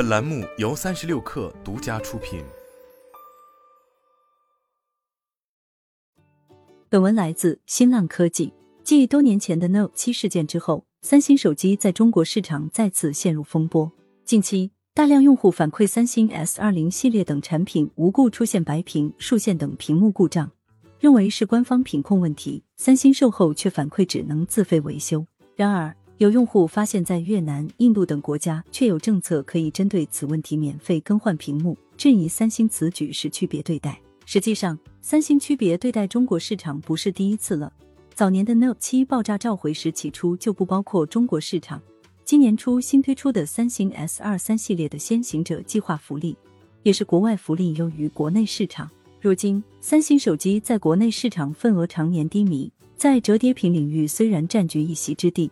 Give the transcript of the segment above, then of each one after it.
本栏目由三十六氪独家出品。本文来自新浪科技。继多年前的 Note 七事件之后，三星手机在中国市场再次陷入风波。近期，大量用户反馈三星 S 二零系列等产品无故出现白屏、竖线等屏幕故障，认为是官方品控问题。三星售后却反馈只能自费维修。然而，有用户发现，在越南、印度等国家却有政策可以针对此问题免费更换屏幕，质疑三星此举是区别对待。实际上，三星区别对待中国市场不是第一次了。早年的 Note 七爆炸召回时，起初就不包括中国市场。今年初新推出的三星 S 二三系列的先行者计划福利，也是国外福利优于国内市场。如今，三星手机在国内市场份额常年低迷，在折叠屏领域虽然占据一席之地。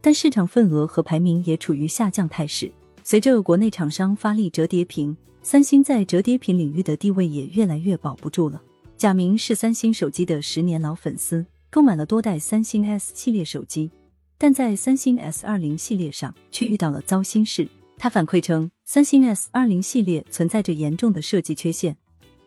但市场份额和排名也处于下降态势。随着国内厂商发力折叠屏，三星在折叠屏领域的地位也越来越保不住了。贾明是三星手机的十年老粉丝，购买了多代三星 S 系列手机，但在三星 S 二零系列上却遇到了糟心事。他反馈称，三星 S 二零系列存在着严重的设计缺陷，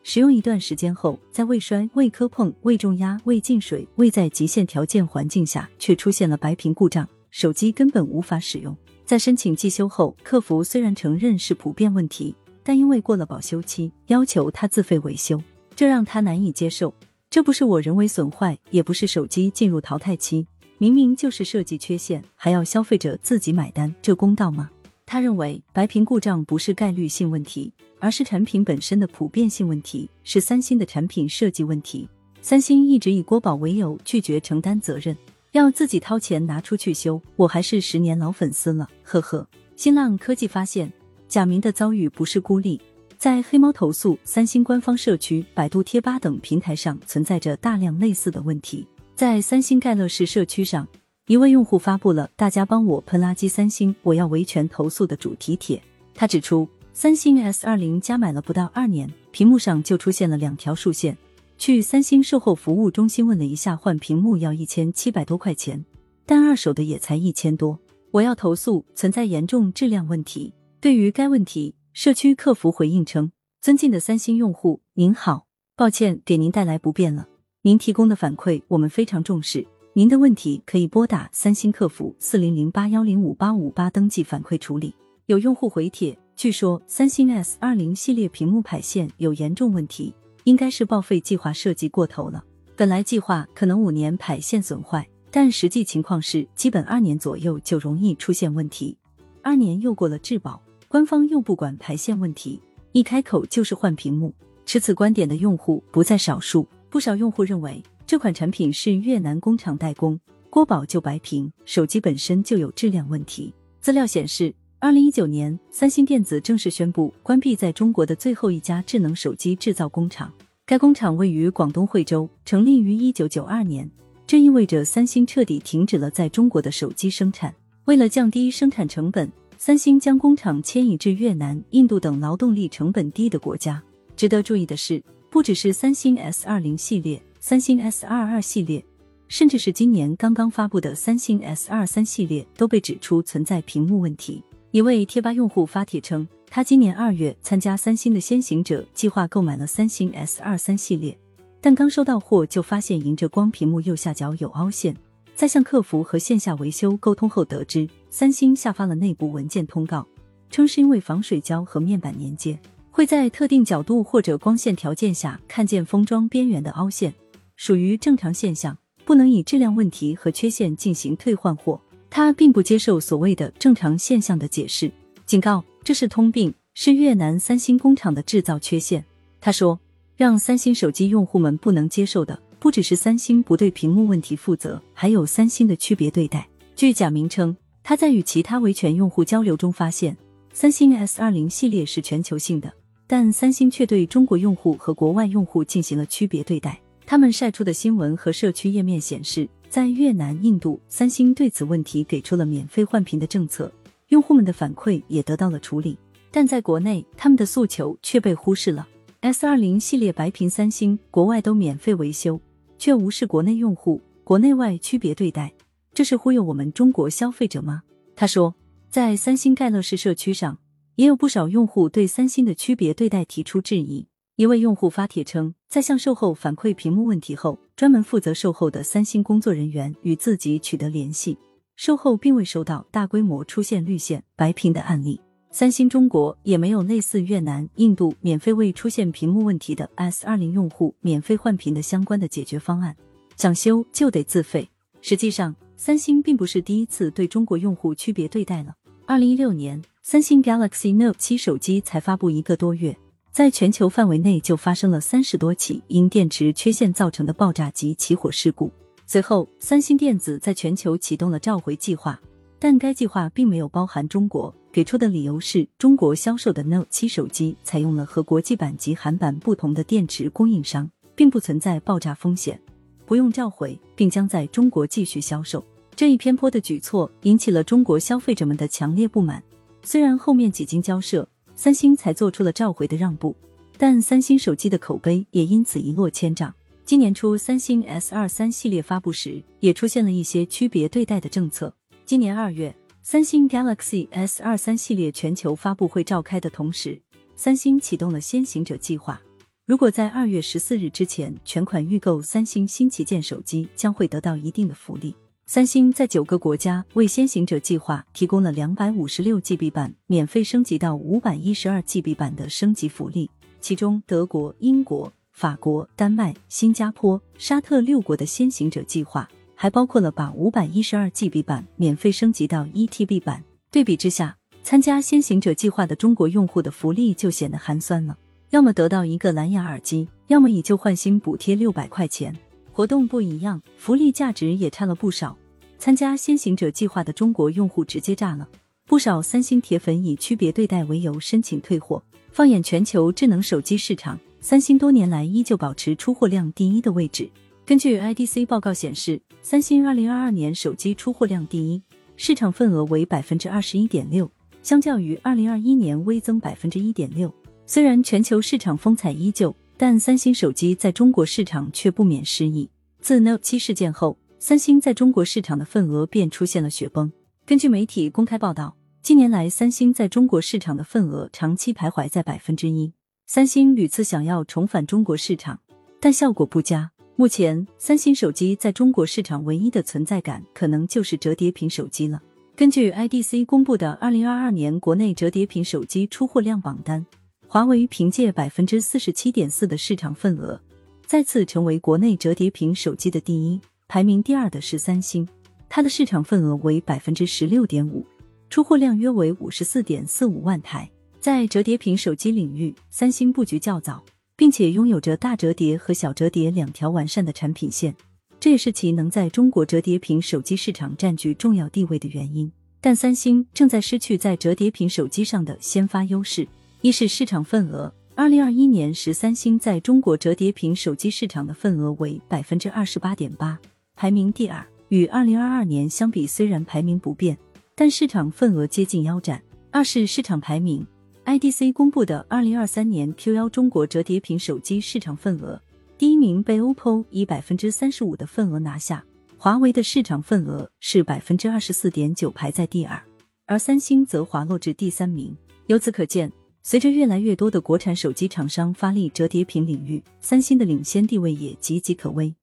使用一段时间后，在未摔、未磕碰、未重压、未进水、未在极限条件环境下，却出现了白屏故障。手机根本无法使用。在申请寄修后，客服虽然承认是普遍问题，但因为过了保修期，要求他自费维修，这让他难以接受。这不是我人为损坏，也不是手机进入淘汰期，明明就是设计缺陷，还要消费者自己买单，这公道吗？他认为白屏故障不是概率性问题，而是产品本身的普遍性问题，是三星的产品设计问题。三星一直以国保为由拒绝承担责任。要自己掏钱拿出去修，我还是十年老粉丝了，呵呵。新浪科技发现，贾明的遭遇不是孤立，在黑猫投诉、三星官方社区、百度贴吧等平台上存在着大量类似的问题。在三星盖乐士社区上，一位用户发布了“大家帮我喷垃圾三星，我要维权投诉”的主题帖。他指出，三星 S 二零加买了不到二年，屏幕上就出现了两条竖线。去三星售后服务中心问了一下，换屏幕要一千七百多块钱，但二手的也才一千多。我要投诉，存在严重质量问题。对于该问题，社区客服回应称：“尊敬的三星用户，您好，抱歉给您带来不便了。您提供的反馈我们非常重视，您的问题可以拨打三星客服四零零八幺零五八五八登记反馈处理。”有用户回帖，据说三星 S 二零系列屏幕排线有严重问题。应该是报废计划设计过头了。本来计划可能五年排线损坏，但实际情况是，基本二年左右就容易出现问题。二年又过了质保，官方又不管排线问题，一开口就是换屏幕。持此观点的用户不在少数，不少用户认为这款产品是越南工厂代工，国保就白屏，手机本身就有质量问题。资料显示。二零一九年，三星电子正式宣布关闭在中国的最后一家智能手机制造工厂。该工厂位于广东惠州，成立于一九九二年。这意味着三星彻底停止了在中国的手机生产。为了降低生产成本，三星将工厂迁移至越南、印度等劳动力成本低的国家。值得注意的是，不只是三星 S 二零系列、三星 S 二二系列，甚至是今年刚刚发布的三星 S 二三系列，都被指出存在屏幕问题。一位贴吧用户发帖称，他今年二月参加三星的先行者计划购买了三星 S 二三系列，但刚收到货就发现迎着光屏幕右下角有凹陷，在向客服和线下维修沟通后得知，三星下发了内部文件通告，称是因为防水胶和面板连接会在特定角度或者光线条件下看见封装边缘的凹陷，属于正常现象，不能以质量问题和缺陷进行退换货。他并不接受所谓的正常现象的解释，警告这是通病，是越南三星工厂的制造缺陷。他说，让三星手机用户们不能接受的，不只是三星不对屏幕问题负责，还有三星的区别对待。据贾明称，他在与其他维权用户交流中发现，三星 S 二零系列是全球性的，但三星却对中国用户和国外用户进行了区别对待。他们晒出的新闻和社区页面显示。在越南、印度，三星对此问题给出了免费换屏的政策，用户们的反馈也得到了处理。但在国内，他们的诉求却被忽视了。S 二零系列白屏，三星国外都免费维修，却无视国内用户，国内外区别对待，这是忽悠我们中国消费者吗？他说，在三星盖乐士社区上，也有不少用户对三星的区别对待提出质疑。一位用户发帖称，在向售后反馈屏幕问题后，专门负责售后的三星工作人员与自己取得联系，售后并未收到大规模出现绿线、白屏的案例。三星中国也没有类似越南、印度免费为出现屏幕问题的 S 二零用户免费换屏的相关的解决方案，想修就得自费。实际上，三星并不是第一次对中国用户区别对待了。二零一六年，三星 Galaxy Note 七手机才发布一个多月，在全球范围内就发生了三十多起因电池缺陷造成的爆炸及起火事故。随后，三星电子在全球启动了召回计划，但该计划并没有包含中国。给出的理由是中国销售的 Note 七手机采用了和国际版及韩版不同的电池供应商，并不存在爆炸风险，不用召回，并将在中国继续销售。这一偏颇的举措引起了中国消费者们的强烈不满。虽然后面几经交涉，三星才做出了召回的让步，但三星手机的口碑也因此一落千丈。今年初，三星 S 二三系列发布时，也出现了一些区别对待的政策。今年二月。三星 Galaxy S 二三系列全球发布会召开的同时，三星启动了先行者计划。如果在二月十四日之前全款预购三星新旗舰手机，将会得到一定的福利。三星在九个国家为先行者计划提供了两百五十六 GB 版免费升级到五百一十二 GB 版的升级福利，其中德国、英国、法国、丹麦、新加坡、沙特六国的先行者计划。还包括了把五百一十二 GB 版免费升级到一 TB 版。对比之下，参加先行者计划的中国用户的福利就显得寒酸了。要么得到一个蓝牙耳机，要么以旧换新补贴六百块钱。活动不一样，福利价值也差了不少。参加先行者计划的中国用户直接炸了，不少三星铁粉以区别对待为由申请退货。放眼全球智能手机市场，三星多年来依旧保持出货量第一的位置。根据 IDC 报告显示，三星二零二二年手机出货量第一，市场份额为百分之二十一点六，相较于二零二一年微增百分之一点六。虽然全球市场风采依旧，但三星手机在中国市场却不免失意。自 Note 七事件后，三星在中国市场的份额便出现了雪崩。根据媒体公开报道，近年来三星在中国市场的份额长期徘徊在百分之一。三星屡次想要重返中国市场，但效果不佳。目前，三星手机在中国市场唯一的存在感，可能就是折叠屏手机了。根据 IDC 公布的二零二二年国内折叠屏手机出货量榜单，华为凭借百分之四十七点四的市场份额，再次成为国内折叠屏手机的第一。排名第二的是三星，它的市场份额为百分之十六点五，出货量约为五十四点四五万台。在折叠屏手机领域，三星布局较早。并且拥有着大折叠和小折叠两条完善的产品线，这也是其能在中国折叠屏手机市场占据重要地位的原因。但三星正在失去在折叠屏手机上的先发优势。一是市场份额，二零二一年时三星在中国折叠屏手机市场的份额为百分之二十八点八，排名第二，与二零二二年相比虽然排名不变，但市场份额接近腰斩。二是市场排名。IDC 公布的二零二三年 Q1 中国折叠屏手机市场份额，第一名被 OPPO 以百分之三十五的份额拿下，华为的市场份额是百分之二十四点九，排在第二，而三星则滑落至第三名。由此可见，随着越来越多的国产手机厂商发力折叠屏领域，三星的领先地位也岌岌可危。